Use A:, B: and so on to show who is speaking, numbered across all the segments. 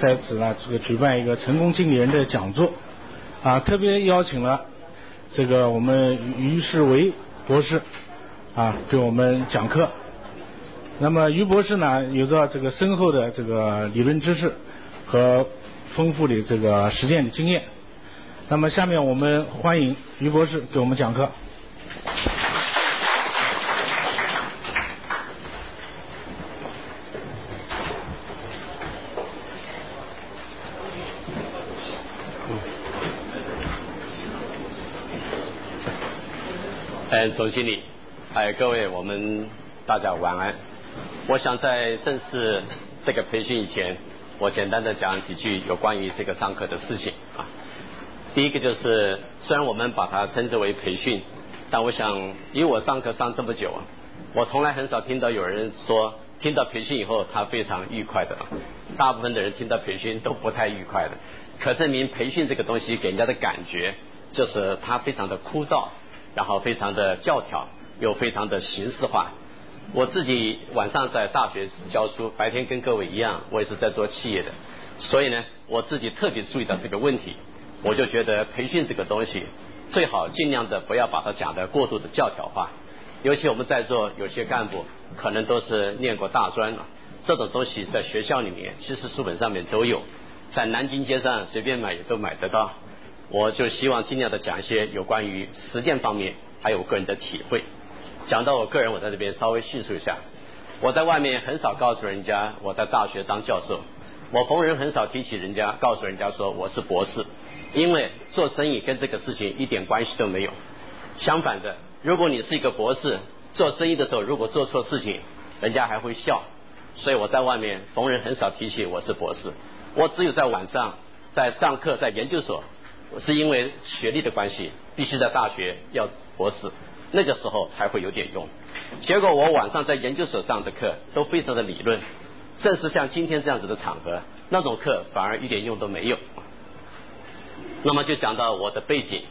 A: 在此呢这个举办一个成功经理人的讲座，啊，特别邀请了这个我们于世维博士啊给我们讲课。那么于博士呢有着这个深厚的这个理论知识和丰富的这个实践的经验。那么下面我们欢迎于博士给我们讲课。
B: 总经理，哎各位，我们大家晚安。我想在正式这个培训以前，我简单的讲几句有关于这个上课的事情啊。第一个就是，虽然我们把它称之为培训，但我想，因为我上课上这么久啊，我从来很少听到有人说听到培训以后他非常愉快的。大部分的人听到培训都不太愉快的，可证明培训这个东西给人家的感觉就是它非常的枯燥，然后非常的教条，又非常的形式化。我自己晚上在大学教书，白天跟各位一样，我也是在做企业的，所以呢，我自己特别注意到这个问题。我就觉得培训这个东西最好尽量的不要把它讲的过度的教条化，尤其我们在座有些干部可能都是念过大专了，这种东西在学校里面其实书本上面都有，在南京街上随便买也都买得到。我就希望尽量的讲一些有关于实践方面，还有我个人的体会。讲到我个人，我在这边稍微叙述一下。我在外面很少告诉人家我在大学当教授，我逢人很少提起人家，告诉人家说我是博士。因为做生意跟这个事情一点关系都没有。相反的，如果你是一个博士，做生意的时候如果做错事情，人家还会笑。所以我在外面逢人很少提起我是博士。我只有在晚上在上课在研究所，是因为学历的关系，必须在大学要博士，那个时候才会有点用。结果我晚上在研究所上的课都非常的理论，正是像今天这样子的场合，那种课反而一点用都没有。那么就讲到我的背景，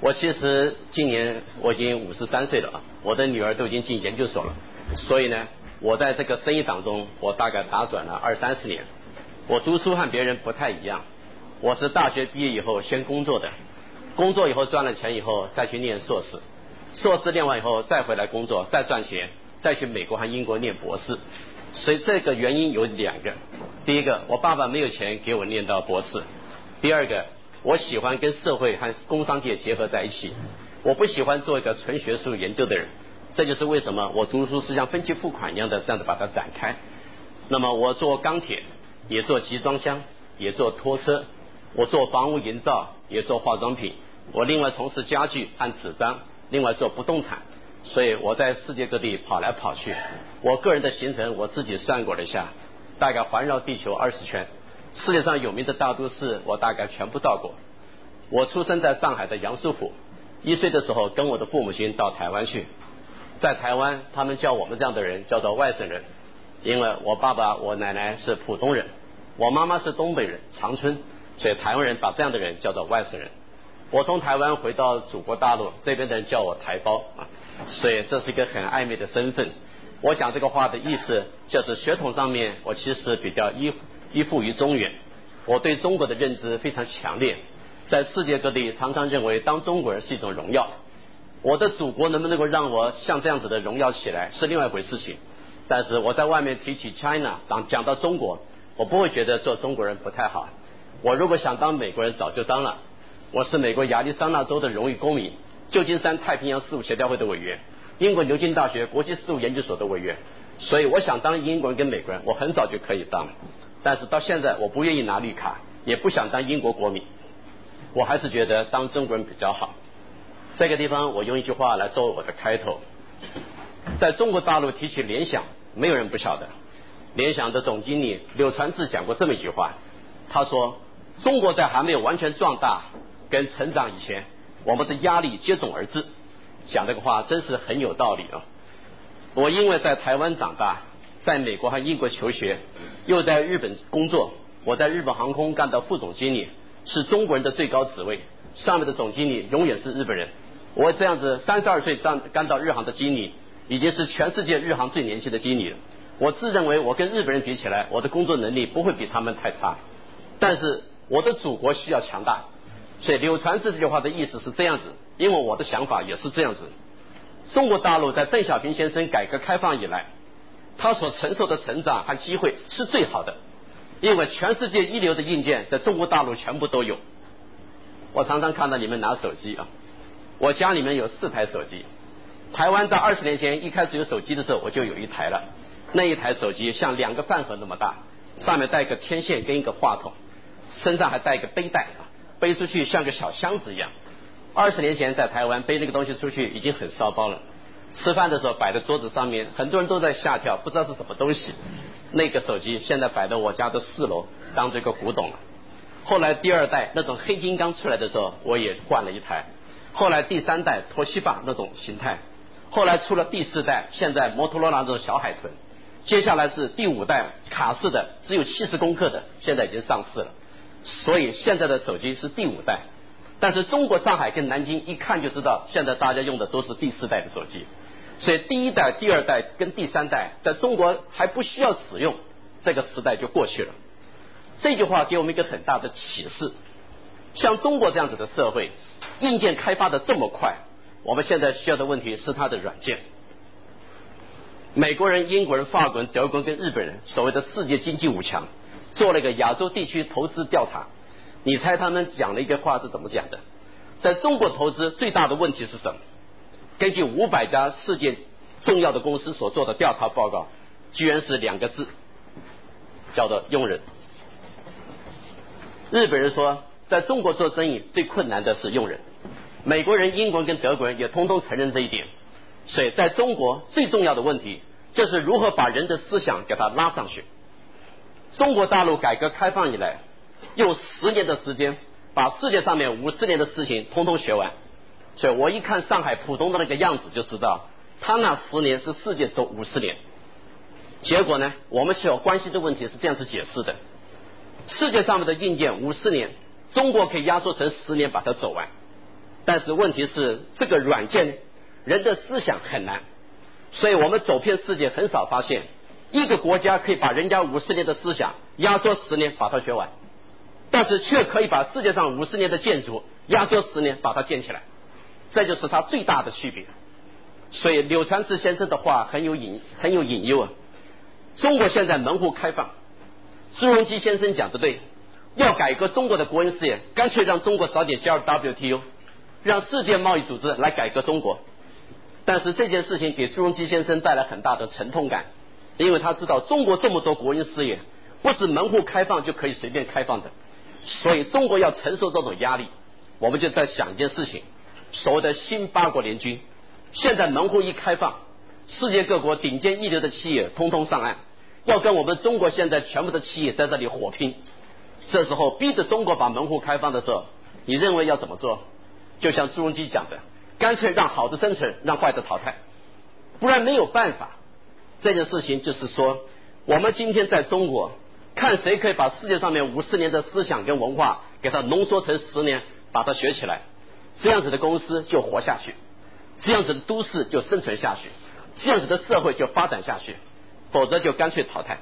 B: 我其实今年我已经五十三岁了啊，我的女儿都已经进研究所了，所以呢，我在这个生意当中，我大概打转了二三十年。我读书和别人不太一样，我是大学毕业以后先工作的，工作以后赚了钱以后再去念硕士，硕士念完以后再回来工作，再赚钱，再去美国和英国念博士。所以这个原因有两个，第一个，我爸爸没有钱给我念到博士。第二个，我喜欢跟社会和工商界结合在一起，我不喜欢做一个纯学术研究的人，这就是为什么我读书是像分期付款一样的这样子把它展开。那么我做钢铁，也做集装箱，也做拖车，我做房屋营造，也做化妆品，我另外从事家具和纸张，另外做不动产，所以我在世界各地跑来跑去。我个人的行程我自己算过了一下，大概环绕地球二十圈。世界上有名的大都市，我大概全部到过。我出生在上海的杨树浦，一岁的时候跟我的父母亲到台湾去，在台湾他们叫我们这样的人叫做外省人，因为我爸爸我奶奶是浦东人，我妈妈是东北人长春，所以台湾人把这样的人叫做外省人。我从台湾回到祖国大陆，这边的人叫我台胞啊，所以这是一个很暧昧的身份。我讲这个话的意思，就是血统上面我其实比较依。依附于中原，我对中国的认知非常强烈，在世界各地常常认为当中国人是一种荣耀。我的祖国能不能够让我像这样子的荣耀起来是另外一回事情。但是我在外面提起 China，当讲到中国，我不会觉得做中国人不太好。我如果想当美国人，早就当了。我是美国亚利桑那州的荣誉公民，旧金山太平洋事务协调会的委员，英国牛津大学国际事务研究所的委员。所以我想当英国人跟美国人，我很早就可以当。但是到现在，我不愿意拿绿卡，也不想当英国国民，我还是觉得当中国人比较好。这个地方，我用一句话来作为我的开头：在中国大陆提起联想，没有人不晓得。联想的总经理柳传志讲过这么一句话，他说：“中国在还没有完全壮大跟成长以前，我们的压力接踵而至。”讲这个话真是很有道理啊！我因为在台湾长大。在美国和英国求学，又在日本工作。我在日本航空干到副总经理，是中国人的最高职位，上面的总经理永远是日本人。我这样子三十二岁干干到日航的经理，已经是全世界日航最年轻的经理了。我自认为我跟日本人比起来，我的工作能力不会比他们太差。但是我的祖国需要强大，所以柳传志这句话的意思是这样子。因为我的想法也是这样子。中国大陆在邓小平先生改革开放以来，他所承受的成长和机会是最好的，因为全世界一流的硬件在中国大陆全部都有。我常常看到你们拿手机啊，我家里面有四台手机。台湾在二十年前一开始有手机的时候，我就有一台了。那一台手机像两个饭盒那么大，上面带个天线跟一个话筒，身上还带一个背带啊，背出去像个小箱子一样。二十年前在台湾背那个东西出去已经很骚包了。吃饭的时候摆在桌子上面，很多人都在吓跳，不知道是什么东西。那个手机现在摆在我家的四楼，当这个古董了。后来第二代那种黑金刚出来的时候，我也换了一台。后来第三代托西巴那种形态，后来出了第四代，现在摩托罗拉这种小海豚。接下来是第五代卡式的，只有七十公克的，现在已经上市了。所以现在的手机是第五代。但是中国上海跟南京一看就知道，现在大家用的都是第四代的手机，所以第一代、第二代跟第三代在中国还不需要使用，这个时代就过去了。这句话给我们一个很大的启示：像中国这样子的社会，硬件开发的这么快，我们现在需要的问题是它的软件。美国人、英国人、法国人、德国人跟日本人，所谓的世界经济五强，做了一个亚洲地区投资调查。你猜他们讲了一个话是怎么讲的？在中国投资最大的问题是什么？根据五百家世界重要的公司所做的调查报告，居然是两个字，叫做用人。日本人说，在中国做生意最困难的是用人。美国人、英国人跟德国人也通通承认这一点。所以，在中国最重要的问题就是如何把人的思想给它拉上去。中国大陆改革开放以来。用十年的时间把世界上面五十年的事情通通学完，所以我一看上海浦东的那个样子就知道，他那十年是世界走五十年。结果呢，我们需要关心的问题是这样子解释的：世界上面的硬件五十年，中国可以压缩成十年把它走完。但是问题是这个软件人的思想很难，所以我们走遍世界很少发现一个国家可以把人家五十年的思想压缩十年把它学完。但是却可以把世界上五十年的建筑压缩十年把它建起来，这就是它最大的区别。所以柳传志先生的话很有隐很有隐忧啊。中国现在门户开放，朱镕基先生讲的对，要改革中国的国营事业，干脆让中国早点加入 WTO，让世界贸易组织来改革中国。但是这件事情给朱镕基先生带来很大的沉痛感，因为他知道中国这么多国营事业，不是门户开放就可以随便开放的。所以中国要承受这种压力，我们就在想一件事情：所谓的新八国联军，现在门户一开放，世界各国顶尖一流的企业通通上岸，要跟我们中国现在全部的企业在这里火拼。这时候逼着中国把门户开放的时候，你认为要怎么做？就像朱镕基讲的，干脆让好的生存，让坏的淘汰，不然没有办法。这件事情就是说，我们今天在中国。看谁可以把世界上面五十年的思想跟文化给它浓缩成十年，把它学起来，这样子的公司就活下去，这样子的都市就生存下去，这样子的社会就发展下去，否则就干脆淘汰。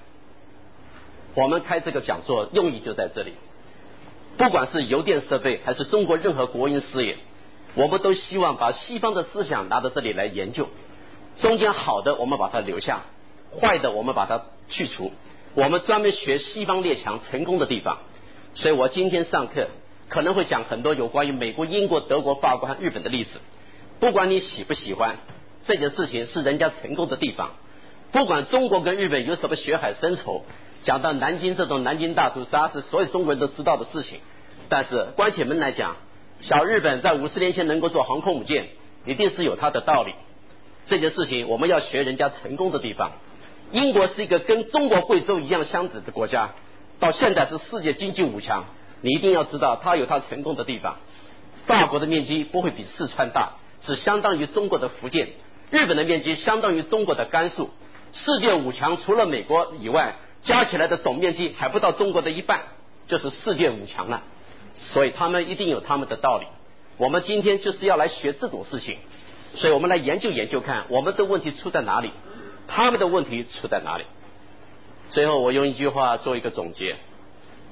B: 我们开这个讲座用意就在这里，不管是邮电设备还是中国任何国营事业，我们都希望把西方的思想拿到这里来研究，中间好的我们把它留下，坏的我们把它去除。我们专门学西方列强成功的地方，所以我今天上课可能会讲很多有关于美国、英国、德国、法国和日本的例子。不管你喜不喜欢，这件事情是人家成功的地方。不管中国跟日本有什么血海深仇，讲到南京这种南京大屠杀是所有中国人都知道的事情。但是关起门来讲，小日本在五十年前能够做航空母舰，一定是有它的道理。这件事情我们要学人家成功的地方。英国是一个跟中国贵州一样相子的国家，到现在是世界经济五强。你一定要知道，它有它成功的地方。法国的面积不会比四川大，是相当于中国的福建。日本的面积相当于中国的甘肃。世界五强除了美国以外，加起来的总面积还不到中国的一半，就是世界五强了。所以他们一定有他们的道理。我们今天就是要来学这种事情，所以我们来研究研究看，我们的问题出在哪里。他们的问题出在哪里？最后我用一句话做一个总结：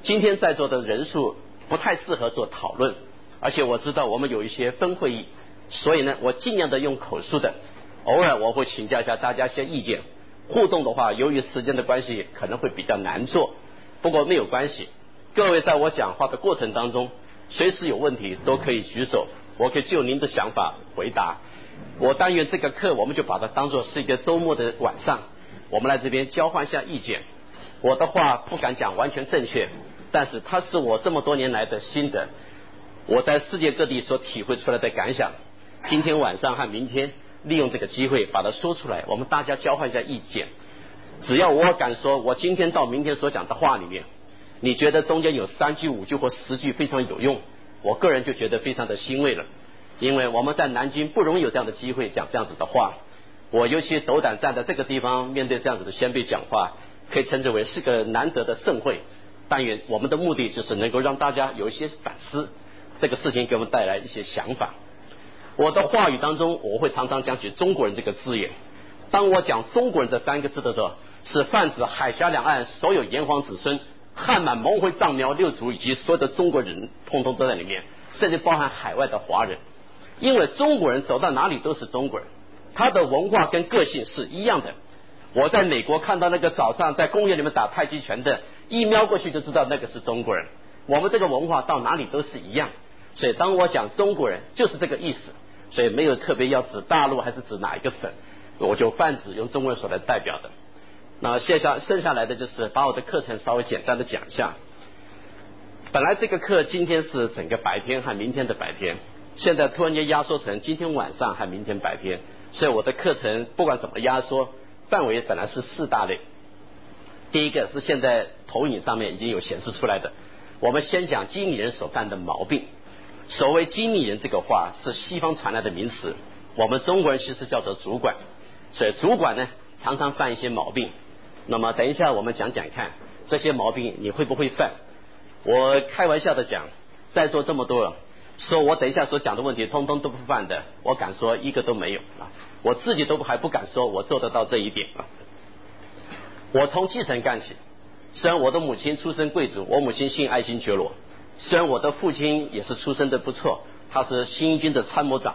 B: 今天在座的人数不太适合做讨论，而且我知道我们有一些分会议，所以呢，我尽量的用口述的，偶尔我会请教一下大家一些意见。互动的话，由于时间的关系，可能会比较难做。不过没有关系，各位在我讲话的过程当中，随时有问题都可以举手，我可以就您的想法回答。我但愿这个课，我们就把它当做是一个周末的晚上，我们来这边交换一下意见。我的话不敢讲完全正确，但是它是我这么多年来的心得，我在世界各地所体会出来的感想。今天晚上和明天。利用这个机会把它说出来，我们大家交换一下意见。只要我敢说，我今天到明天所讲的话里面，你觉得中间有三句、五句或十句非常有用，我个人就觉得非常的欣慰了。因为我们在南京不容易有这样的机会讲这样子的话，我尤其斗胆站在这个地方面对这样子的先辈讲话，可以称之为是个难得的盛会。但愿我们的目的就是能够让大家有一些反思，这个事情给我们带来一些想法。我的话语当中，我会常常讲起中国人这个字眼。当我讲中国人这三个字的时候，是泛指海峡两岸所有炎黄子孙、汉满蒙回藏苗六族以及所有的中国人，通通都在里面，甚至包含海外的华人。因为中国人走到哪里都是中国人，他的文化跟个性是一样的。我在美国看到那个早上在公园里面打太极拳的，一瞄过去就知道那个是中国人。我们这个文化到哪里都是一样，所以当我讲中国人，就是这个意思。所以没有特别要指大陆还是指哪一个省，我就泛指用中文所来代表的。那接下剩下来的就是把我的课程稍微简单的讲一下。本来这个课今天是整个白天和明天的白天，现在突然间压缩成今天晚上还明天白天，所以我的课程不管怎么压缩，范围本来是四大类。第一个是现在投影上面已经有显示出来的，我们先讲经理人所犯的毛病。所谓经理人这个话是西方传来的名词，我们中国人其实叫做主管，所以主管呢常常犯一些毛病。那么等一下我们讲讲看，这些毛病你会不会犯？我开玩笑的讲，在座这么多，说我等一下所讲的问题通通都不犯的，我敢说一个都没有啊！我自己都还不敢说我做得到这一点啊！我从继承干起，虽然我的母亲出身贵族，我母亲姓爱新觉罗。虽然我的父亲也是出身的不错，他是新一军的参谋长，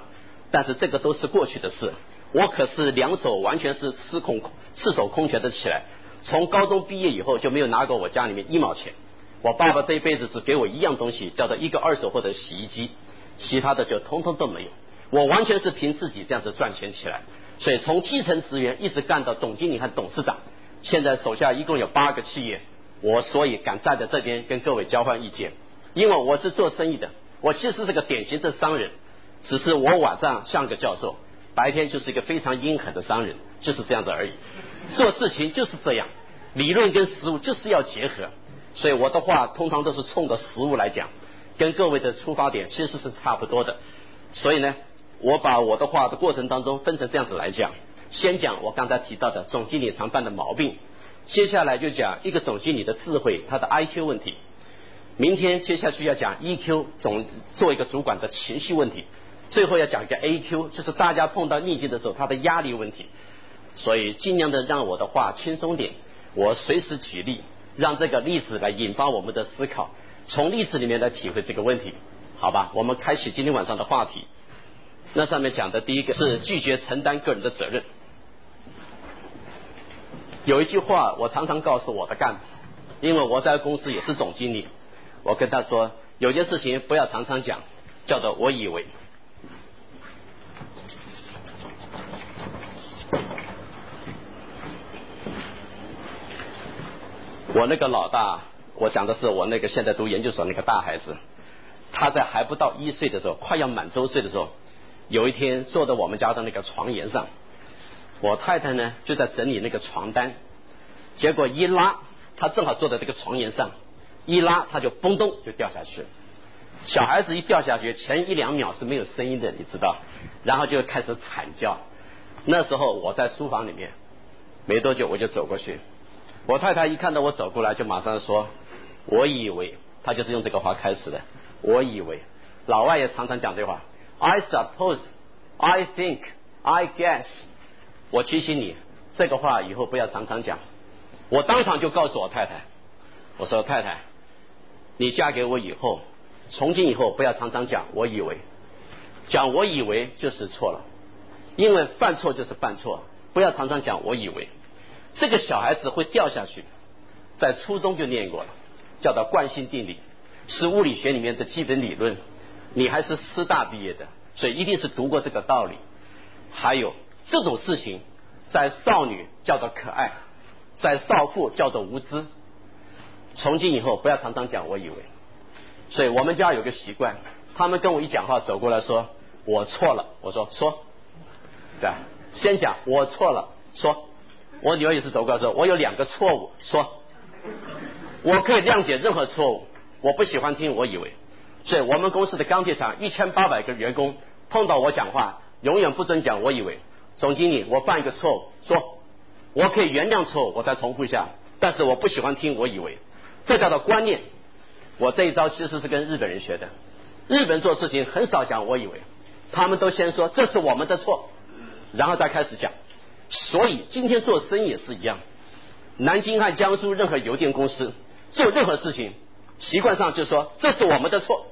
B: 但是这个都是过去的事。我可是两手完全是失控、赤手空拳的起来。从高中毕业以后就没有拿过我家里面一毛钱。我爸爸这一辈子只给我一样东西，叫做一个二手货的洗衣机，其他的就通通都没有。我完全是凭自己这样子赚钱起来。所以从基层职员一直干到总经理和董事长，现在手下一共有八个企业。我所以敢站在这边跟各位交换意见。因为我是做生意的，我其实是个典型的商人，只是我晚上像个教授，白天就是一个非常阴狠的商人，就是这样子而已。做事情就是这样，理论跟实物就是要结合，所以我的话通常都是冲着实物来讲，跟各位的出发点其实是差不多的。所以呢，我把我的话的过程当中分成这样子来讲，先讲我刚才提到的总经理常犯的毛病，接下来就讲一个总经理的智慧，他的 I Q 问题。明天接下去要讲 EQ，总做一个主管的情绪问题，最后要讲一个 AQ，就是大家碰到逆境的时候他的压力问题。所以尽量的让我的话轻松点，我随时举例，让这个例子来引发我们的思考，从例子里面来体会这个问题，好吧？我们开启今天晚上的话题。那上面讲的第一个是拒绝承担个人的责任。有一句话我常常告诉我的干部，因为我在公司也是总经理。我跟他说，有件事情不要常常讲，叫做我以为。我那个老大，我讲的是我那个现在读研究所那个大孩子，他在还不到一岁的时候，快要满周岁的时候，有一天坐在我们家的那个床沿上，我太太呢就在整理那个床单，结果一拉，他正好坐在这个床沿上。一拉，他就嘣咚就掉下去。小孩子一掉下去，前一两秒是没有声音的，你知道，然后就开始惨叫。那时候我在书房里面，没多久我就走过去。我太太一看到我走过来，就马上说：“我以为，他就是用这个话开始的。我以为，老外也常常讲这话。I suppose, I think, I guess。我提醒你，这个话以后不要常常讲。我当场就告诉我太太，我说太太，你嫁给我以后，从今以后不要常常讲我以为，讲我以为就是错了，因为犯错就是犯错，不要常常讲我以为，这个小孩子会掉下去，在初中就念过了，叫做惯性定理，是物理学里面的基本理论，你还是师大毕业的，所以一定是读过这个道理。还有这种事情，在少女叫做可爱，在少妇叫做无知。从今以后不要常常讲我以为，所以我们家有个习惯，他们跟我一讲话走过来说我错了，我说说，对？先讲我错了，说，我女儿也是走过来说我有两个错误，说，我可以谅解任何错误，我不喜欢听我以为，所以我们公司的钢铁厂一千八百个员工碰到我讲话。永远不准讲，我以为总经理，我犯一个错误，说我可以原谅错误，我再重复一下，但是我不喜欢听我以为，这叫做观念。我这一招其实是跟日本人学的，日本做事情很少讲我以为，他们都先说这是我们的错，然后再开始讲。所以今天做生意也是一样，南京和江苏任何邮电公司做任何事情，习惯上就说这是我们的错，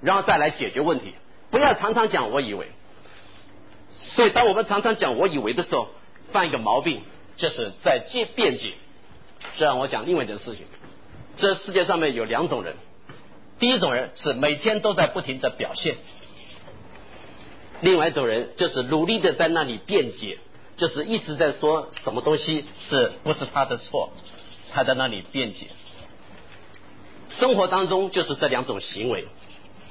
B: 然后再来解决问题，不要常常讲我以为。所以，当我们常常讲“我以为”的时候，犯一个毛病，就是在借辩解。这让我讲另外一件事情：这世界上面有两种人，第一种人是每天都在不停的表现；另外一种人就是努力的在那里辩解，就是一直在说什么东西是不是他的错，他在那里辩解。生活当中就是这两种行为，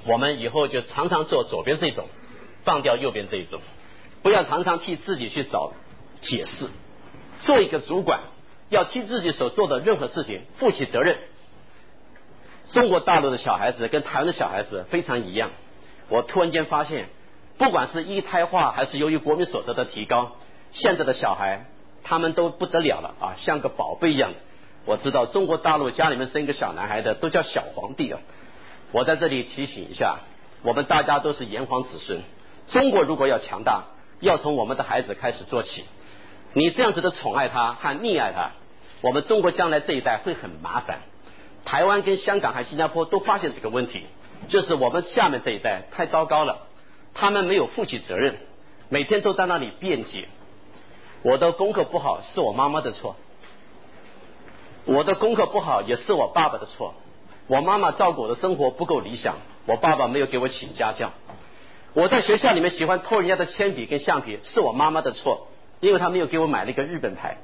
B: 我们以后就常常做左边这种，放掉右边这一种。不要常常替自己去找解释。做一个主管，要替自己所做的任何事情负起责任。中国大陆的小孩子跟台湾的小孩子非常一样。我突然间发现，不管是一胎化还是由于国民所得的提高，现在的小孩他们都不得了了啊，像个宝贝一样。我知道中国大陆家里面生一个小男孩的都叫小皇帝啊。我在这里提醒一下，我们大家都是炎黄子孙。中国如果要强大，要从我们的孩子开始做起，你这样子的宠爱他和溺爱他，我们中国将来这一代会很麻烦。台湾跟香港还新加坡都发现这个问题，就是我们下面这一代太糟糕了，他们没有负起责任，每天都在那里辩解。我的功课不好是我妈妈的错，我的功课不好也是我爸爸的错。我妈妈照顾我的生活不够理想，我爸爸没有给我请家教。我在学校里面喜欢偷人家的铅笔跟橡皮，是我妈妈的错，因为她没有给我买了一个日本牌。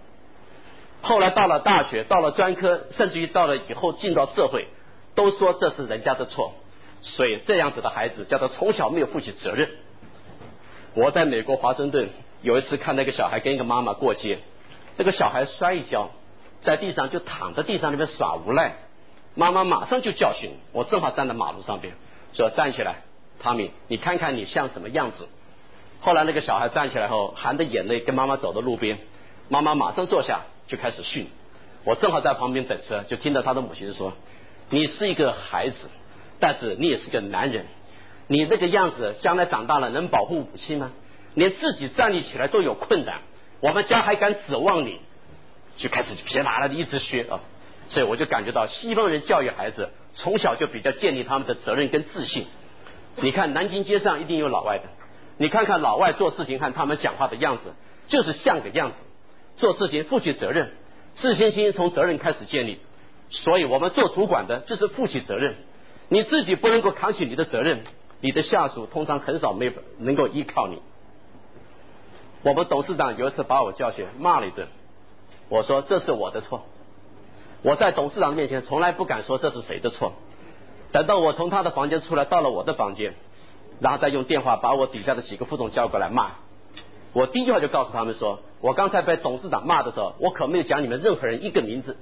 B: 后来到了大学，到了专科，甚至于到了以后进到社会，都说这是人家的错。所以这样子的孩子叫做从小没有负起责任。我在美国华盛顿有一次看那个小孩跟一个妈妈过街，那个小孩摔一跤，在地上就躺在地上那边耍无赖，妈妈马上就教训我，正好站在马路上边，说站起来。汤米，你看看你像什么样子？后来那个小孩站起来后，含着眼泪跟妈妈走到路边，妈妈马上坐下就开始训。我正好在旁边等车，就听到他的母亲说：“你是一个孩子，但是你也是个男人。你那个样子，将来长大了能保护母亲吗？连自己站立起来都有困难，我们家还敢指望你？”就开始噼里啪啦的一直学啊，所以我就感觉到西方人教育孩子从小就比较建立他们的责任跟自信。你看南京街上一定有老外的，你看看老外做事情和他们讲话的样子，就是像个样子。做事情负起责任，自信心从责任开始建立。所以我们做主管的就是负起责任。你自己不能够扛起你的责任，你的下属通常很少没能够依靠你。我们董事长有一次把我叫去骂了一顿，我说这是我的错。我在董事长面前从来不敢说这是谁的错。等到我从他的房间出来，到了我的房间，然后再用电话把我底下的几个副总叫过来骂。我第一句话就告诉他们说：我刚才被董事长骂的时候，我可没有讲你们任何人一个名字。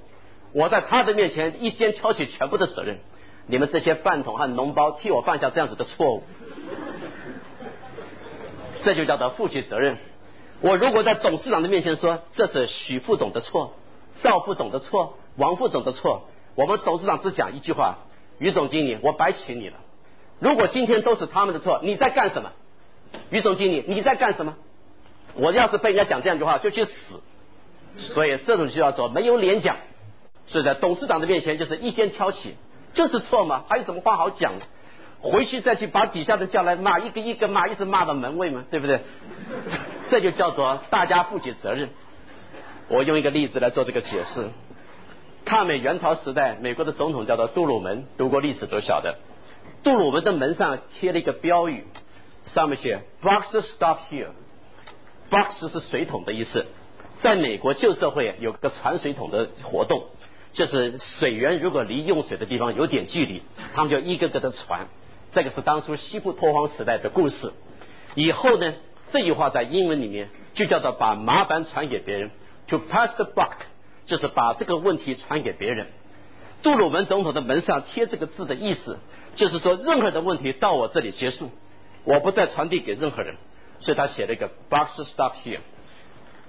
B: 我在他的面前一肩挑起全部的责任。你们这些饭桶和脓包，替我犯下这样子的错误，这就叫做负起责任。我如果在董事长的面前说这是许副总的错、赵副总的错、王副总的错，我们董事长只讲一句话。于总经理，我白请你了。如果今天都是他们的错，你在干什么？于总经理，你在干什么？我要是被人家讲这样一句话，就去死。所以这种就叫做没有脸讲，是在董事长的面前就是一肩挑起，就是错嘛，还有什么话好讲？回去再去把底下的叫来骂一个一个骂，一直骂到门卫嘛，对不对？这就叫做大家负起责任。我用一个例子来做这个解释。抗美援朝时代，美国的总统叫做杜鲁门，读过历史都晓得。杜鲁门的门上贴了一个标语，上面写 “Box stop here”。Box 是水桶的意思。在美国旧社会有个传水桶的活动，就是水源如果离用水的地方有点距离，他们就一个个的传。这个是当初西部拓荒时代的故事。以后呢，这句话在英文里面就叫做把麻烦传给别人，to pass the buck，就是把这个问题传给别人。杜鲁门总统的门上贴这个字的意思，就是说任何的问题到我这里结束，我不再传递给任何人。所以他写了一个 box stop here。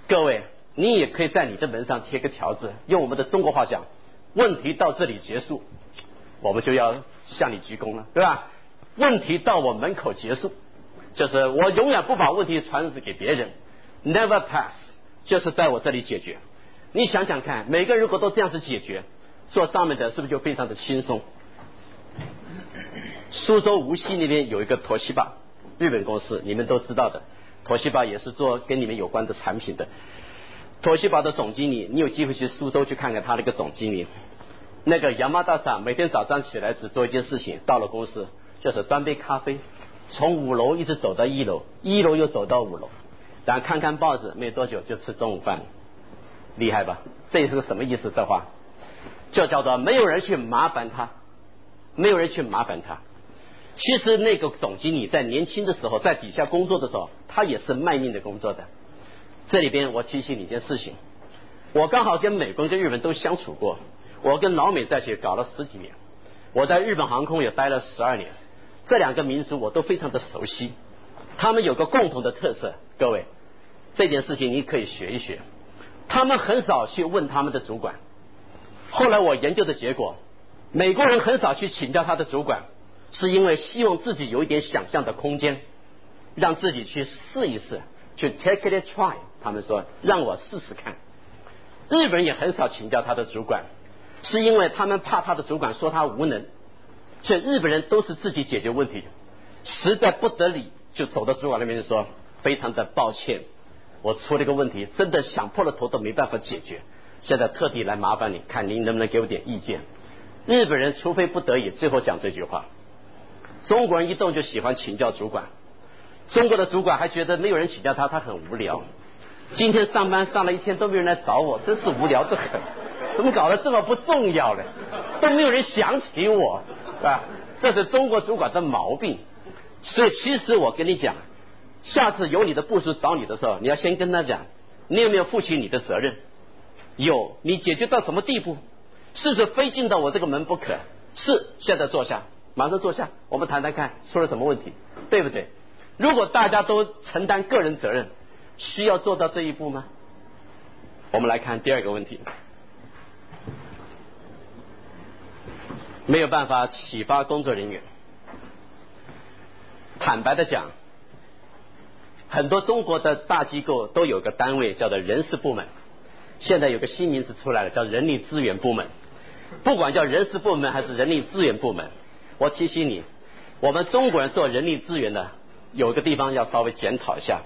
B: 各位，你也可以在你的门上贴个条子，用我们的中国话讲，问题到这里结束，我们就要向你鞠躬了，对吧？问题到我门口结束，就是我永远不把问题传给别人，never pass，就是在我这里解决。你想想看，每个人如果都这样子解决，做上面的是不是就非常的轻松？苏州无锡那边有一个陀西吧，日本公司，你们都知道的，陀西吧也是做跟你们有关的产品的。陀西吧的总经理，你有机会去苏州去看看他那个总经理，那个羊毛大厂，每天早上起来只做一件事情，到了公司。就是端杯咖啡，从五楼一直走到一楼，一楼又走到五楼，然后看看报纸，没多久就吃中午饭了，厉害吧？这是个什么意思？这话就叫做没有人去麻烦他，没有人去麻烦他。其实那个总经理在年轻的时候，在底下工作的时候，他也是卖命的工作的。这里边我提醒你一件事情，我刚好跟美国跟日本都相处过，我跟老美在一起搞了十几年，我在日本航空也待了十二年。这两个民族我都非常的熟悉，他们有个共同的特色，各位，这件事情你可以学一学。他们很少去问他们的主管。后来我研究的结果，美国人很少去请教他的主管，是因为希望自己有一点想象的空间，让自己去试一试，去 take it a try。他们说让我试试看。日本也很少请教他的主管，是因为他们怕他的主管说他无能。所以日本人都是自己解决问题，实在不得已就走到主管那边说：“非常的抱歉，我出了一个问题，真的想破了头都没办法解决，现在特地来麻烦你，看您能不能给我点意见。”日本人除非不得已，最后讲这句话。中国人一动就喜欢请教主管，中国的主管还觉得没有人请教他，他很无聊。今天上班上了一天都没有人来找我，真是无聊的很。怎么搞得这么不重要呢？都没有人想起我。啊，这是中国主管的毛病。所以，其实我跟你讲，下次有你的部属找你的时候，你要先跟他讲，你有没有负起你的责任？有，你解决到什么地步？是不是非进到我这个门不可？是，现在坐下，马上坐下，我们谈谈看出了什么问题，对不对？如果大家都承担个人责任，需要做到这一步吗？我们来看第二个问题。没有办法启发工作人员。坦白的讲，很多中国的大机构都有个单位叫做人事部门，现在有个新名词出来了，叫人力资源部门。不管叫人事部门还是人力资源部门，我提醒你，我们中国人做人力资源的，有个地方要稍微检讨一下。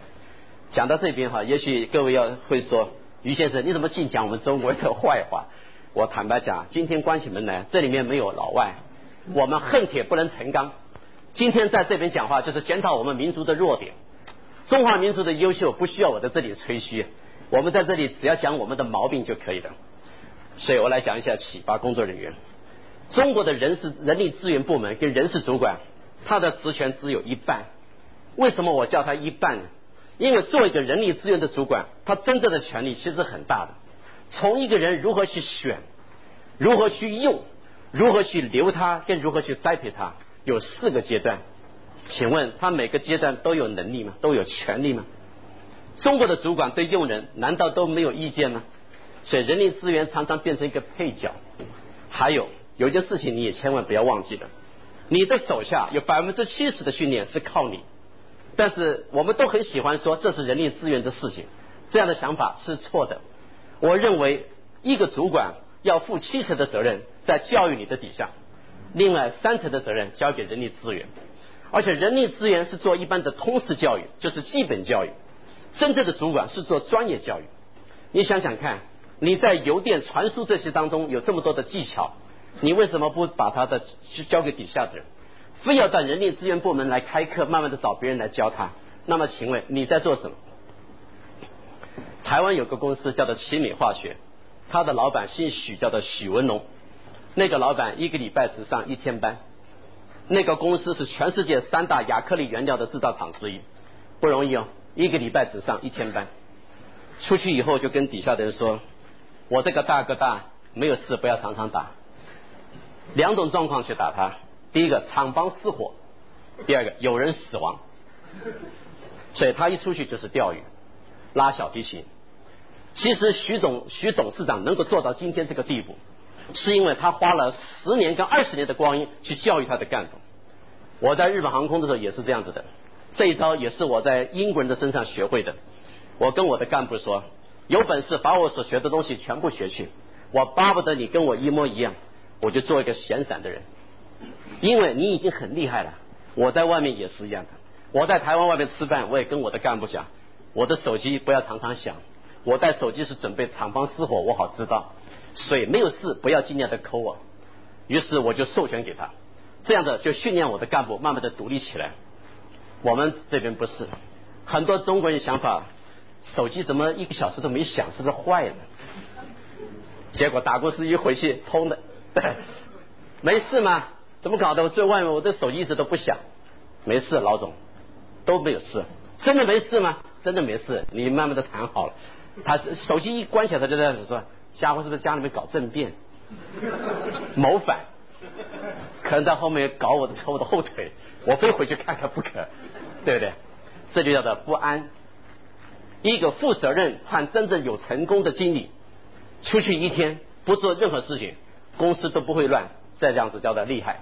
B: 讲到这边哈，也许各位要会说，于先生你怎么净讲我们中国人的坏话？我坦白讲，今天关起门来，这里面没有老外，我们恨铁不能成钢。今天在这边讲话，就是检讨我们民族的弱点。中华民族的优秀不需要我在这里吹嘘，我们在这里只要讲我们的毛病就可以了。所以我来讲一下启发工作人员。中国的人事人力资源部门跟人事主管，他的职权只有一半。为什么我叫他一半呢？因为做一个人力资源的主管，他真正的权力其实很大的。从一个人如何去选，如何去用，如何去留他，跟如何去栽培他，有四个阶段。请问他每个阶段都有能力吗？都有权利吗？中国的主管对用人难道都没有意见吗？所以人力资源常常变成一个配角。还有有件事情你也千万不要忘记了，你的手下有百分之七十的训练是靠你。但是我们都很喜欢说这是人力资源的事情，这样的想法是错的。我认为一个主管要负七成的责任在教育你的底下，另外三成的责任交给人力资源，而且人力资源是做一般的通识教育，就是基本教育，真正的主管是做专业教育。你想想看，你在邮电传输这些当中有这么多的技巧，你为什么不把他的交给底下的人，非要到人力资源部门来开课，慢慢的找别人来教他？那么请问你在做什么？台湾有个公司叫做奇美化学，他的老板姓许，叫做许文龙。那个老板一个礼拜只上一天班。那个公司是全世界三大亚克力原料的制造厂之一，不容易哦，一个礼拜只上一天班。出去以后就跟底下的人说：“我这个大哥大没有事，不要常常打。两种状况去打他，第一个厂房失火，第二个有人死亡。所以他一出去就是钓鱼，拉小提琴。其实徐总徐董事长能够做到今天这个地步，是因为他花了十年跟二十年的光阴去教育他的干部。我在日本航空的时候也是这样子的，这一招也是我在英国人的身上学会的。我跟我的干部说，有本事把我所学的东西全部学去，我巴不得你跟我一模一样，我就做一个闲散的人，因为你已经很厉害了。我在外面也是一样的，我在台湾外面吃饭，我也跟我的干部讲，我的手机不要常常响。我带手机是准备厂房失火，我好知道，所以没有事不要尽量的抠我。于是我就授权给他，这样的就训练我的干部慢慢的独立起来。我们这边不是，很多中国人想法，手机怎么一个小时都没响，是不是坏了？结果打公司一回去通的，没事吗？怎么搞的？我最外面我的手机一直都不响，没事，老总都没有事，真的没事吗？真的没事，你慢慢的谈好了。他手机一关起来，他就在说：“家伙是不是家里面搞政变、谋反？可能在后面搞我的扯我的后腿，我非回去看看不可，对不对？这就叫做不安。一个负责任和真正有成功的经理，出去一天不做任何事情，公司都不会乱。再这样子叫做厉害。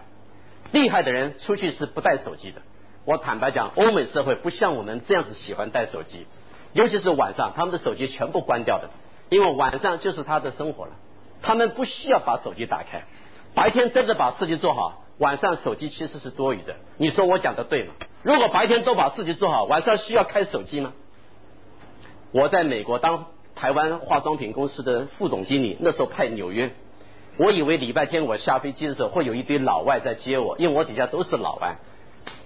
B: 厉害的人出去是不带手机的。我坦白讲，欧美社会不像我们这样子喜欢带手机。”尤其是晚上，他们的手机全部关掉的，因为晚上就是他的生活了。他们不需要把手机打开，白天真的把事情做好，晚上手机其实是多余的。你说我讲的对吗？如果白天都把事情做好，晚上需要开手机吗？我在美国当台湾化妆品公司的副总经理，那时候派纽约，我以为礼拜天我下飞机的时候会有一堆老外在接我，因为我底下都是老外，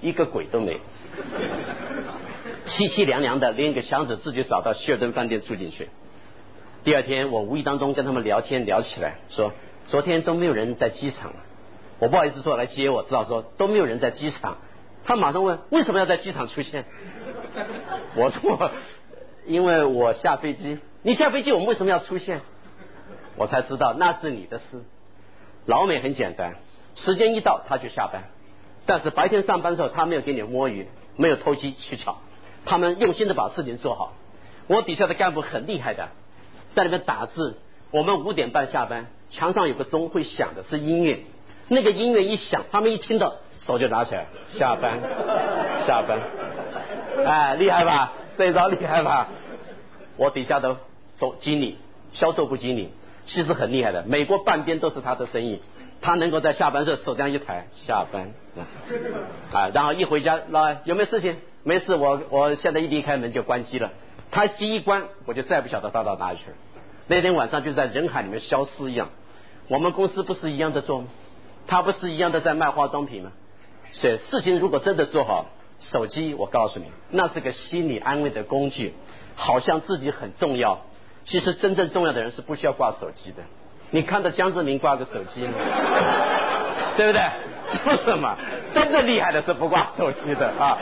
B: 一个鬼都没。凄凄凉凉的，拎个箱子自己找到希尔顿饭店住进去。第二天，我无意当中跟他们聊天聊起来，说昨天都没有人在机场，我不好意思说来接我，知道说都没有人在机场。他马上问为什么要在机场出现？我说因为我下飞机，你下飞机我们为什么要出现？我才知道那是你的事。老美很简单，时间一到他就下班，但是白天上班的时候他没有给你摸鱼，没有偷鸡取巧。他们用心的把事情做好，我底下的干部很厉害的，在那边打字。我们五点半下班，墙上有个钟会响的，是音乐。那个音乐一响，他们一听到手就拿起来，下班，下班。哎，厉害吧？这一招厉害吧？我底下的总经理、销售部经理其实很厉害的，美国半边都是他的生意。他能够在下班时候手这样一抬，下班啊，然后一回家，那有没有事情？没事，我我现在一离开门就关机了。他机一关，我就再不晓得他到哪里去了。那天晚上就在人海里面消失一样。我们公司不是一样的做吗？他不是一样的在卖化妆品吗？所以事情如果真的做好，手机我告诉你，那是个心理安慰的工具，好像自己很重要。其实真正重要的人是不需要挂手机的。你看到江泽民挂个手机吗？对不对？是什么？真正厉害的是不挂手机的啊！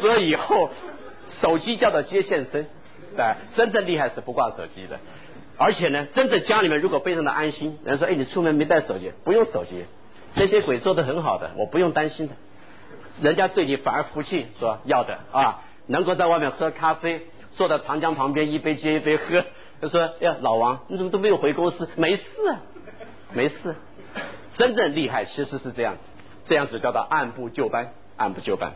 B: 所以以后手机叫做接线生，对，真正厉害是不挂手机的。而且呢，真正家里面如果非常的安心，人说：“哎，你出门没带手机？不用手机，这些鬼做的很好的，我不用担心的。”人家对你反而服气，说要的啊，能够在外面喝咖啡，坐在长江旁边一杯接一杯喝。他说：“呀，老王，你怎么都没有回公司？没事，没事。真正厉害其实是这样，这样子叫做按部就班，按部就班。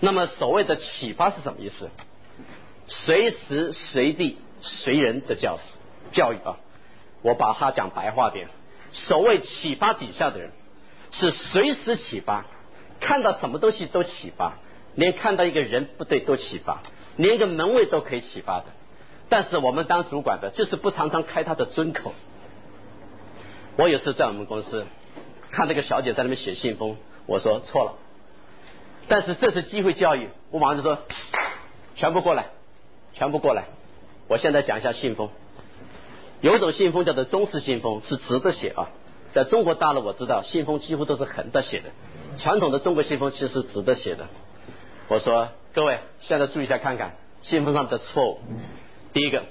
B: 那么所谓的启发是什么意思？随时随地随人的教教育啊。我把它讲白话点，所谓启发底下的人，是随时启发，看到什么东西都启发，连看到一个人不对都启发，连一个门卫都可以启发的。但是我们当主管的，就是不常常开他的尊口。我有次在我们公司看那个小姐在那边写信封，我说错了。但是这是机会教育，我马上就说全部过来，全部过来。我现在讲一下信封。有一种信封叫做中式信封，是直着写啊。在中国大陆我知道信封几乎都是横着写的，传统的中国信封其实是直着写的。我说各位现在注意一下看看信封上的错误。第一个，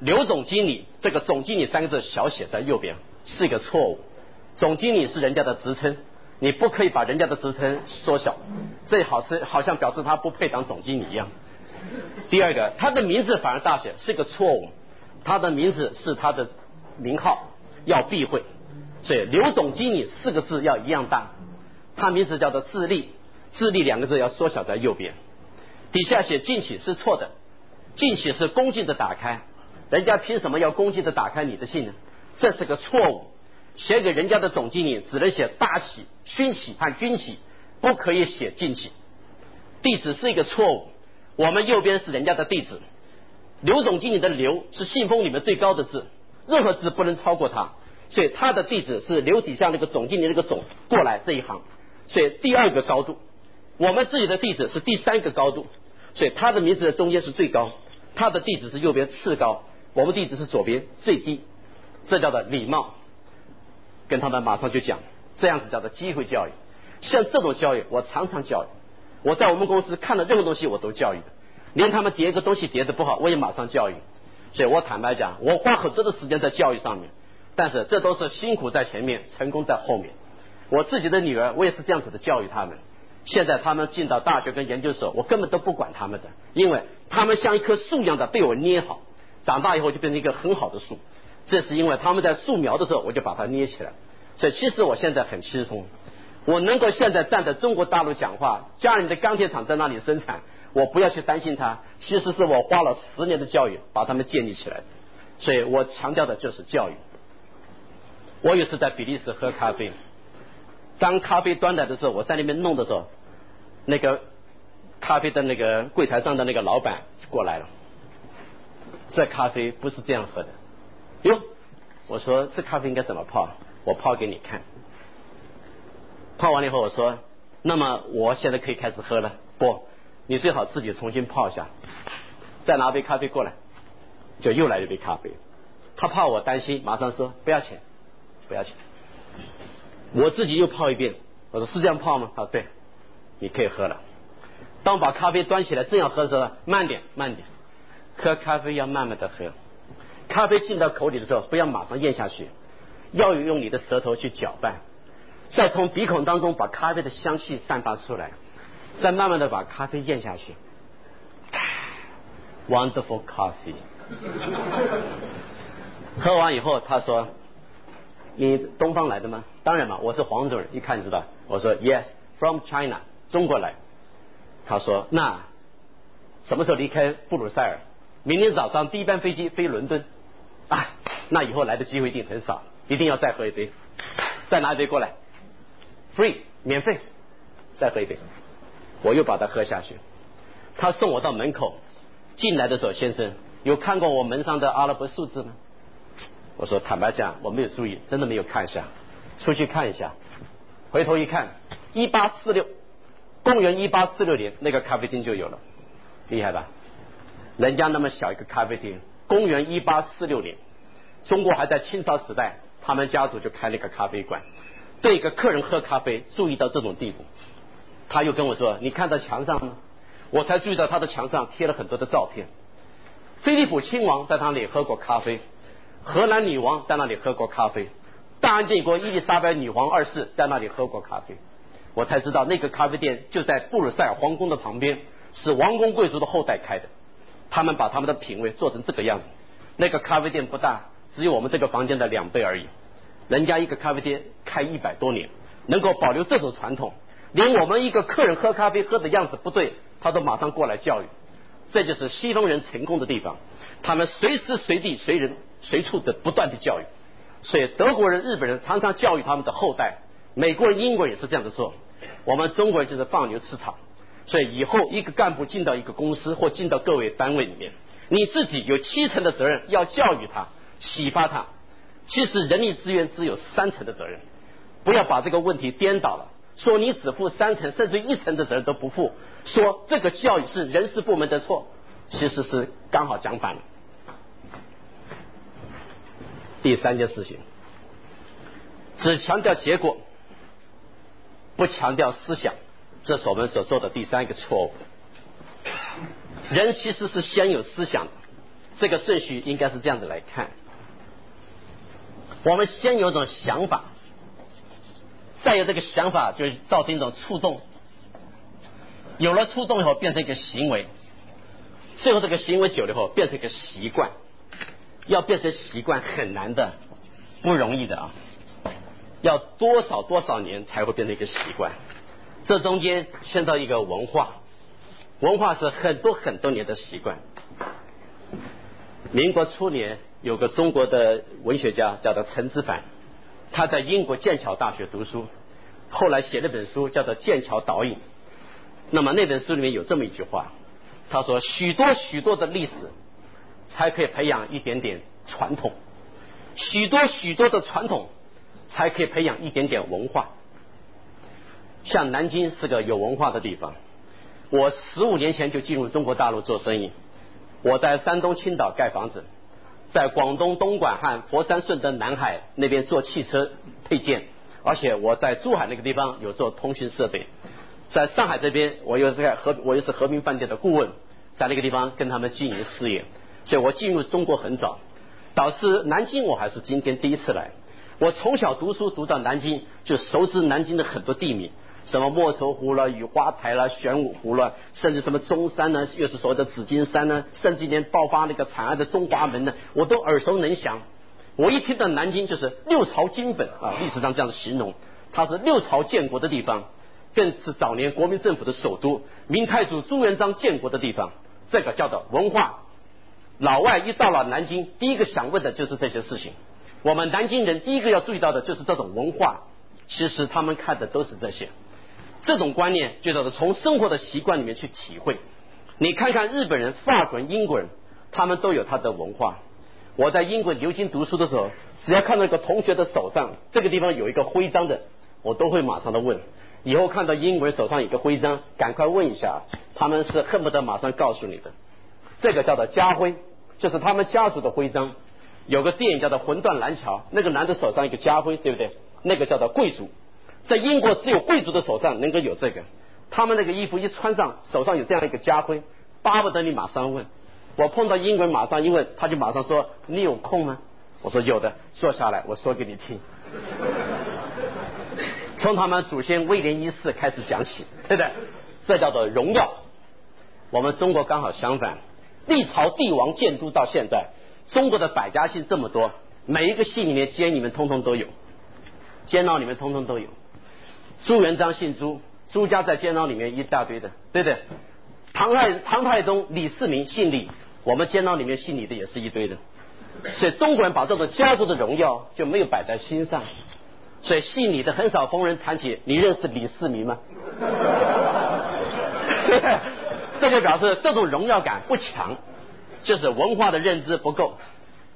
B: 刘总经理这个总经理三个字小写在右边是一个错误。总经理是人家的职称，你不可以把人家的职称缩小，最好是好像表示他不配当总经理一样。第二个，他的名字反而大写是个错误，他的名字是他的名号，要避讳。所以刘总经理四个字要一样大，他名字叫做智利，智利两个字要缩小在右边。底下写进取是错的，敬启是恭敬的打开，人家凭什么要恭敬的打开你的信呢？这是个错误，写给人家的总经理只能写大喜、勋喜和军喜，不可以写敬启。地址是一个错误。我们右边是人家的地址，刘总经理的刘是信封里面最高的字，任何字不能超过它，所以他的地址是刘底下那个总经理那个总过来这一行，所以第二个高度，我们自己的地址是第三个高度，所以他的名字的中间是最高，他的地址是右边次高，我们地址是左边最低，这叫做礼貌，跟他们马上就讲，这样子叫做机会教育，像这种教育我常常教育。我在我们公司看到任何东西我都教育，连他们叠一个东西叠的不好，我也马上教育。所以我坦白讲，我花很多的时间在教育上面，但是这都是辛苦在前面，成功在后面。我自己的女儿，我也是这样子的教育他们。现在他们进到大学跟研究所，我根本都不管他们的，因为他们像一棵树一样的被我捏好，长大以后就变成一个很好的树。这是因为他们在树苗的时候，我就把它捏起来。所以其实我现在很轻松。我能够现在站在中国大陆讲话，家里的钢铁厂在那里生产，我不要去担心它。其实是我花了十年的教育把他们建立起来，所以我强调的就是教育。我有次在比利时喝咖啡，当咖啡端来的时候，我在那边弄的时候，那个咖啡的那个柜台上的那个老板过来了，这咖啡不是这样喝的。哟，我说这咖啡应该怎么泡？我泡给你看。泡完了以后，我说：“那么我现在可以开始喝了。”不，你最好自己重新泡一下，再拿杯咖啡过来，就又来一杯咖啡。他怕我担心，马上说：“不要钱，不要钱。”我自己又泡一遍，我说：“是这样泡吗？”他说：“对，你可以喝了。”当把咖啡端起来正要喝的时候，慢点，慢点，喝咖啡要慢慢的喝。咖啡进到口里的时候，不要马上咽下去，要用你的舌头去搅拌。再从鼻孔当中把咖啡的香气散发出来，再慢慢的把咖啡咽下去。Wonderful coffee。喝完以后，他说：“你东方来的吗？”当然嘛，我是黄种人，一看就知道。我说：“Yes，from China，中国来。”他说：“那什么时候离开布鲁塞尔？明天早上第一班飞机飞伦敦。啊，那以后来的机会一定很少，一定要再喝一杯，再拿一杯过来。” free 免费，再喝一杯，我又把它喝下去。他送我到门口，进来的时候，先生有看过我门上的阿拉伯数字吗？我说坦白讲，我没有注意，真的没有看一下。出去看一下，回头一看，一八四六，公元一八四六年那个咖啡厅就有了，厉害吧？人家那么小一个咖啡厅，公元一八四六年，中国还在清朝时代，他们家族就开了一个咖啡馆。对一个客人喝咖啡，注意到这种地步，他又跟我说：“你看到墙上吗？”我才注意到他的墙上贴了很多的照片。菲利普亲王在那里喝过咖啡，荷兰女王在那里喝过咖啡，大安帝国伊丽莎白女王二世在那里喝过咖啡。我才知道那个咖啡店就在布鲁塞尔皇宫的旁边，是王公贵族的后代开的。他们把他们的品味做成这个样子。那个咖啡店不大，只有我们这个房间的两倍而已。人家一个咖啡店开一百多年，能够保留这种传统，连我们一个客人喝咖啡喝的样子不对，他都马上过来教育。这就是西方人成功的地方，他们随时随地随人随处的不断的教育，所以德国人、日本人常常教育他们的后代，美国人、英国也是这样子做。我们中国人就是放牛吃草，所以以后一个干部进到一个公司或进到各位单位里面，你自己有七成的责任要教育他、启发他。其实人力资源只有三成的责任，不要把这个问题颠倒了，说你只负三成，甚至一成的责任都不负，说这个教育是人事部门的错，其实是刚好讲反了。第三件事情，只强调结果，不强调思想，这是我们所做的第三个错误。人其实是先有思想，这个顺序应该是这样子来看。我们先有种想法，再有这个想法，就造成一种触动。有了触动以后，变成一个行为，最后这个行为久了以后，变成一个习惯。要变成习惯很难的，不容易的啊！要多少多少年才会变成一个习惯？这中间牵到一个文化，文化是很多很多年的习惯。民国初年。有个中国的文学家叫做陈之凡，他在英国剑桥大学读书，后来写了本书叫做《剑桥导引》。那么那本书里面有这么一句话，他说：“许多许多的历史才可以培养一点点传统，许多许多的传统才可以培养一点点文化。像南京是个有文化的地方，我十五年前就进入中国大陆做生意，我在山东青岛盖房子。”在广东东莞和佛山顺德南海那边做汽车配件，而且我在珠海那个地方有做通讯设备，在上海这边我又是在和我又是和平饭店的顾问，在那个地方跟他们经营事业，所以我进入中国很早。导致南京我还是今天第一次来，我从小读书读到南京，就熟知南京的很多地名。什么莫愁湖了、雨花台了、玄武湖了，甚至什么中山呢，又是所谓的紫金山呢，甚至连爆发那个惨案的中华门呢，我都耳熟能详。我一听到南京就是六朝金粉啊，历史上这样形容，它是六朝建国的地方，更是早年国民政府的首都，明太祖朱元璋建国的地方，这个叫做文化。老外一到了南京，第一个想问的就是这些事情。我们南京人第一个要注意到的就是这种文化，其实他们看的都是这些。这种观念就叫做从生活的习惯里面去体会。你看看日本人、法国人、英国人，他们都有他的文化。我在英国牛津读书的时候，只要看到一个同学的手上这个地方有一个徽章的，我都会马上的问。以后看到英国人手上有个徽章，赶快问一下，他们是恨不得马上告诉你的。这个叫做家徽，就是他们家族的徽章。有个电影叫做《魂断蓝桥》，那个男的手上一个家徽，对不对？那个叫做贵族。在英国，只有贵族的手上能够有这个。他们那个衣服一穿上，手上有这样一个家徽，巴不得你马上问。我碰到英国，马上一问，他就马上说：“你有空吗？”我说：“有的。”坐下来，我说给你听。从他们祖先威廉一世开始讲起，对不对？这叫做荣耀。我们中国刚好相反，历朝帝王建都到现在，中国的百家姓这么多，每一个姓里面奸里面通通都有，监牢里面通通都有。朱元璋姓朱，朱家在监牢里面一大堆的，对不对？唐太唐太宗李世民姓李，我们监牢里面姓李的也是一堆的。所以中国人把这种家族的荣耀就没有摆在心上，所以姓李的很少逢人谈起。你认识李世民吗？这就表示这种荣耀感不强，就是文化的认知不够。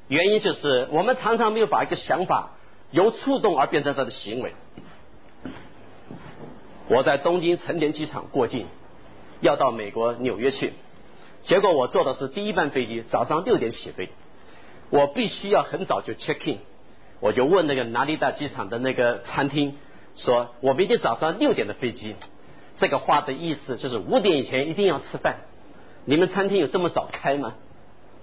B: 原因就是我们常常没有把一个想法由触动而变成他的行为。我在东京成田机场过境，要到美国纽约去，结果我坐的是第一班飞机，早上六点起飞，我必须要很早就 check in，我就问那个南利达机场的那个餐厅，说我明天早上六点的飞机，这个话的意思就是五点以前一定要吃饭，你们餐厅有这么早开吗？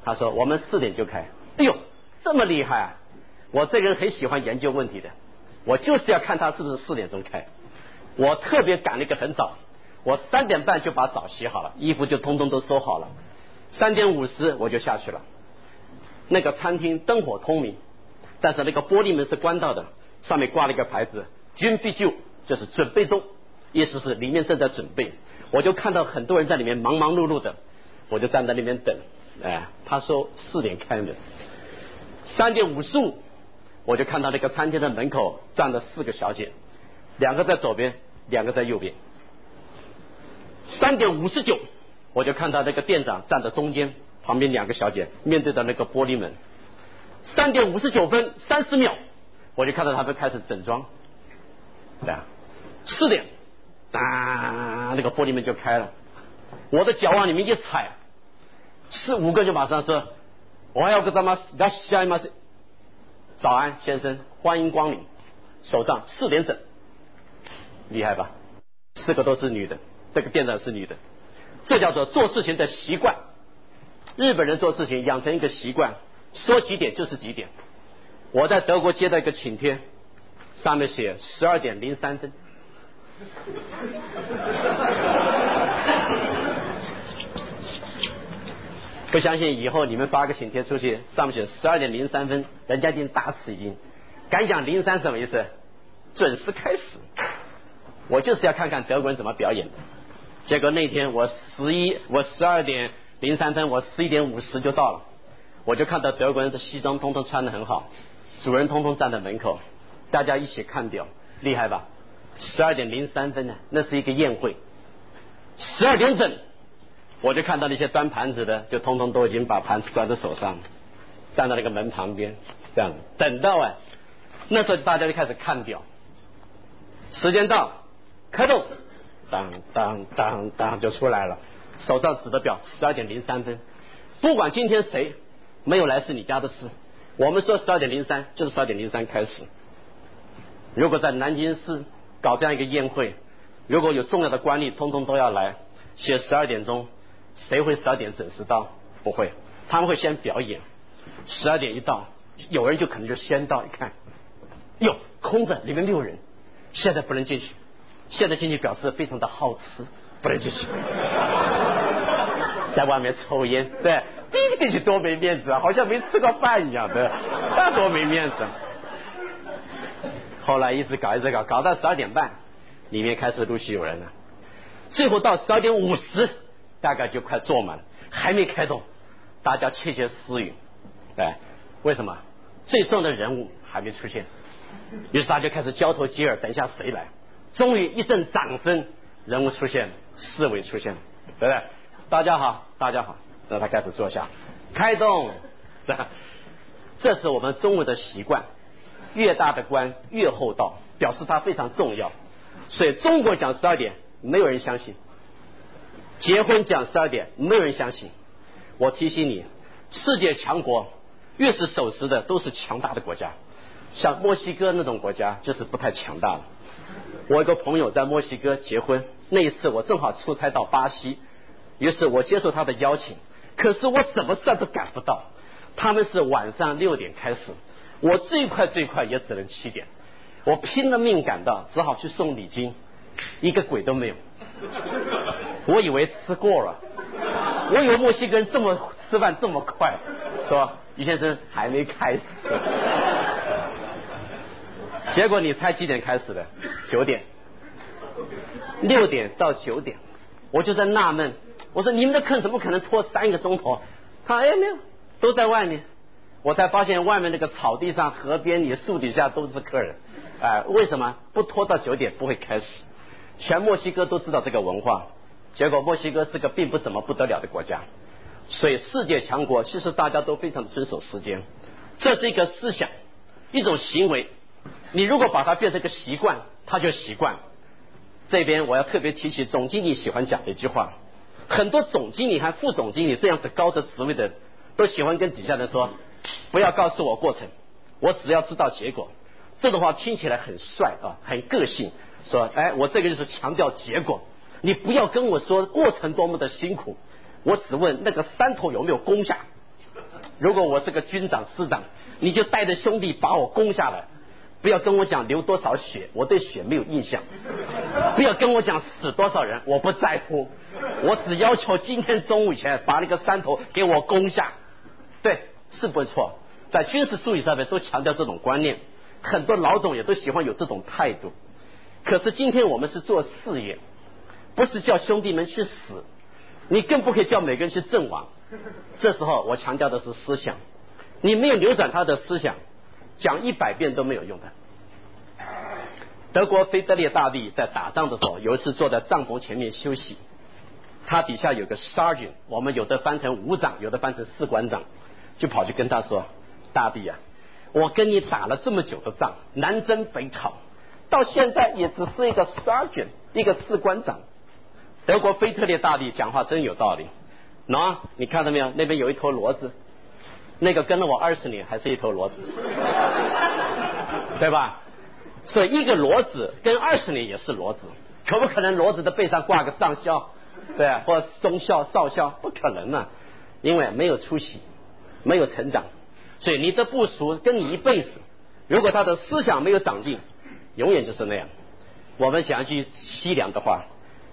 B: 他说我们四点就开，哎呦，这么厉害啊！我这个人很喜欢研究问题的，我就是要看他是不是四点钟开。我特别赶了一个很早，我三点半就把澡洗好了，衣服就通通都收好了，三点五十我就下去了。那个餐厅灯火通明，但是那个玻璃门是关到的，上面挂了一个牌子“军必救”，就是准备中，意思是里面正在准备。我就看到很多人在里面忙忙碌碌的，我就站在那边等。哎，他说四点开门，三点五十五。我就看到那个餐厅的门口站了四个小姐，两个在左边，两个在右边。三点五十九，我就看到那个店长站在中间，旁边两个小姐面对着那个玻璃门。三点五十九分三十秒，我就看到他们开始整装。对啊，四点，当，那个玻璃门就开了，我的脚往里面一踩，四五个就马上说：“我要个他妈要下吗？早安，先生，欢迎光临。”手上四点整，厉害吧？四个都是女的，这个店长是女的，这叫做做事情的习惯。日本人做事情养成一个习惯，说几点就是几点。我在德国接到一个请帖。上面写十二点零三分，不相信以后你们发个请帖出去，上面写十二点零三分，人家一定大吃一惊。敢讲零三什么意思？准时开始。我就是要看看德国人怎么表演的。结果那天我十一，我十二点零三分，我十一点五十就到了，我就看到德国人的西装通通穿的很好，主人通通站在门口。大家一起看表，厉害吧？十二点零三分呢，那是一个宴会。十二点整，我就看到那些端盘子的，就通通都已经把盘子端在手上，站在那个门旁边，这样等到啊，那时候大家就开始看表，时间到，开动，当当当当就出来了，手上指的表，十二点零三分。不管今天谁没有来是你家的事，我们说十二点零三就是十二点零三开始。如果在南京市搞这样一个宴会，如果有重要的官吏，通通都要来，写十二点钟，谁会十二点准时到？不会，他们会先表演。十二点一到，有人就可能就先到，一看，哟，空着，里面没有人，现在不能进去，现在进去表示非常的好吃，不能进去，在外面抽烟，对，第一个进去多没面子啊，好像没吃过饭一样的，那多没面子。后来一直搞一直搞，搞到十二点半，里面开始陆续有人了。最后到十二点五十，大概就快坐满了，还没开动，大家窃窃私语，哎，为什么？最重的人物还没出现，于是大家开始交头接耳，等一下谁来？终于一阵掌声，人物出现了，侍卫出现了，对不对？大家好，大家好，让他开始坐下，开动，这是我们中国的习惯。越大的官越厚道，表示他非常重要。所以中国讲十二点，没有人相信；结婚讲十二点，没有人相信。我提醒你，世界强国越是守时的，都是强大的国家。像墨西哥那种国家，就是不太强大了。我一个朋友在墨西哥结婚，那一次我正好出差到巴西，于是我接受他的邀请，可是我怎么算都赶不到。他们是晚上六点开始。我最快最快也只能七点，我拼了命赶到，只好去送礼金，一个鬼都没有。我以为吃过了，我以为墨西哥人这么吃饭这么快，说于先生还没开始。结果你猜几点开始的？九点，六点到九点，我就在纳闷，我说你们的课怎么可能拖三个钟头？他哎没有，都在外面。我才发现外面那个草地上、河边里、树底下都是客人，哎，为什么不拖到九点不会开始？全墨西哥都知道这个文化，结果墨西哥是个并不怎么不得了的国家，所以世界强国其实大家都非常的遵守时间，这是一个思想，一种行为。你如果把它变成一个习惯，它就习惯。这边我要特别提起总经理喜欢讲的一句话，很多总经理和副总经理这样子高的职位的，都喜欢跟底下人说。不要告诉我过程，我只要知道结果。这种话听起来很帅啊，很个性。说，哎，我这个就是强调结果。你不要跟我说过程多么的辛苦，我只问那个山头有没有攻下。如果我是个军长师长，你就带着兄弟把我攻下来。不要跟我讲流多少血，我对血没有印象。不要跟我讲死多少人，我不在乎。我只要求今天中午前把那个山头给我攻下。对。是不错，在军事术语上面都强调这种观念，很多老总也都喜欢有这种态度。可是今天我们是做事业，不是叫兄弟们去死，你更不可以叫每个人去阵亡。这时候我强调的是思想，你没有扭转他的思想，讲一百遍都没有用的。德国腓特烈大帝在打仗的时候，有一次坐在帐篷前面休息，他底下有个 sergeant，我们有的翻成武长，有的翻成士官长，就跑去跟他说：“大帝啊，我跟你打了这么久的仗，南征北讨，到现在也只是一个 sergeant，一个士官长。”德国腓特烈大帝讲话真有道理，喏，你看到没有？那边有一头骡子，那个跟了我二十年，还是一头骡子，对吧？所以一个骡子跟二十年也是骡子，可不可能骡子的背上挂个上校，对，或中校、少校？不可能啊，因为没有出息，没有成长。所以你的部属跟你一辈子，如果他的思想没有长进，永远就是那样。我们想要去细量的话，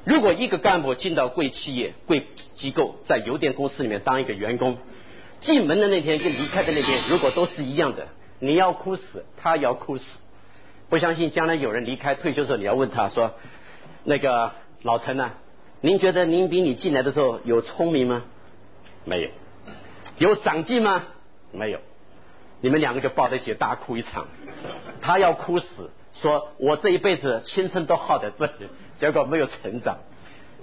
B: 如果一个干部进到贵企业、贵机构，在邮电公司里面当一个员工，进门的那天跟离开的那天，如果都是一样的，你要哭死，他要哭死。不相信将来有人离开退休的时候，你要问他说：“那个老陈呢？您觉得您比你进来的时候有聪明吗？没有。有长进吗？没有。你们两个就抱在一起大哭一场。他要哭死，说我这一辈子青春都耗在这里，结果没有成长。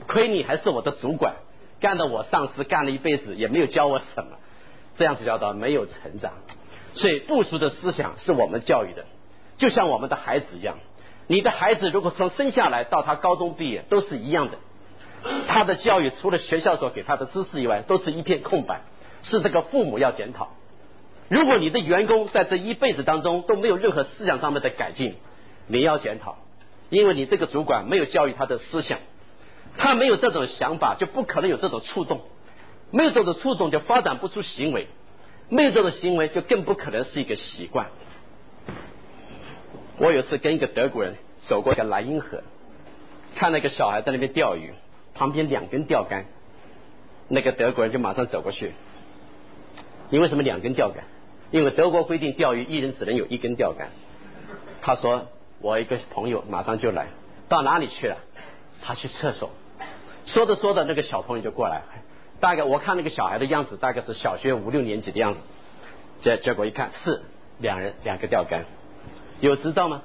B: 亏你还是我的主管，干的我上司干了一辈子也没有教我什么，这样子叫做没有成长。所以部署的思想是我们教育的。”就像我们的孩子一样，你的孩子如果从生下来到他高中毕业都是一样的，他的教育除了学校所给他的知识以外，都是一片空白，是这个父母要检讨。如果你的员工在这一辈子当中都没有任何思想上面的改进，你要检讨，因为你这个主管没有教育他的思想，他没有这种想法，就不可能有这种触动，没有这种触动就发展不出行为，没有这种行为就更不可能是一个习惯。我有次跟一个德国人走过一个莱茵河，看那个小孩在那边钓鱼，旁边两根钓竿，那个德国人就马上走过去。你为什么两根钓竿？因为德国规定钓鱼一人只能有一根钓竿。他说我一个朋友马上就来，到哪里去了？他去厕所。说着说着，那个小朋友就过来，大概我看那个小孩的样子，大概是小学五六年级的样子。结结果一看是两人两个钓竿。有执照吗？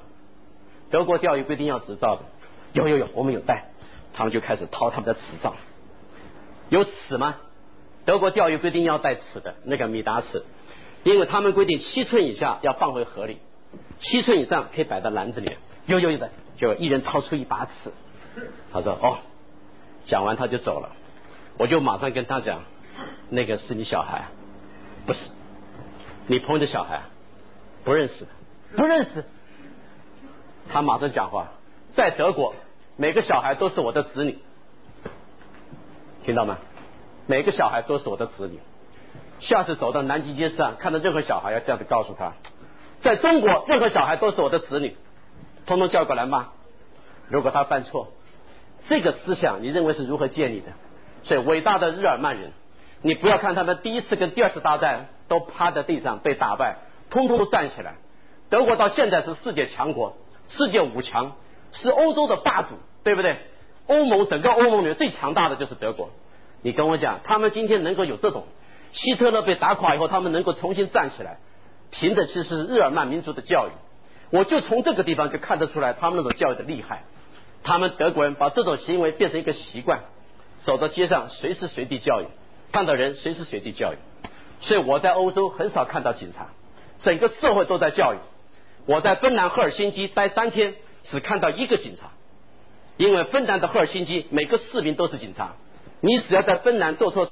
B: 德国钓鱼规定要执照的，有有有，我们有带。他们就开始掏他们的执照。有尺吗？德国钓鱼规定要带尺的，那个米达尺，因为他们规定七寸以下要放回河里，七寸以上可以摆到篮子里。有有有的，就一人掏出一把尺。他说哦，讲完他就走了。我就马上跟他讲，那个是你小孩，不是你朋友的小孩，不认识。不认识，他马上讲话，在德国，每个小孩都是我的子女，听到吗？每个小孩都是我的子女。下次走到南极街上，看到任何小孩，要这样子告诉他，在中国，任何小孩都是我的子女，通通叫过来骂。如果他犯错，这个思想你认为是如何建立的？所以，伟大的日耳曼人，你不要看他们第一次跟第二次大战都趴在地上被打败，通通都站起来。德国到现在是世界强国，世界五强，是欧洲的霸主，对不对？欧盟整个欧盟里面最强大的就是德国。你跟我讲，他们今天能够有这种，希特勒被打垮以后，他们能够重新站起来，凭的其实是日耳曼民族的教育。我就从这个地方就看得出来，他们那种教育的厉害。他们德国人把这种行为变成一个习惯，走到街上随时随地教育，看到人随时随地教育。所以我在欧洲很少看到警察，整个社会都在教育。我在芬兰赫尔辛基待三天，只看到一个警察，因为芬兰的赫尔辛基每个市民都是警察，你只要在芬兰做错。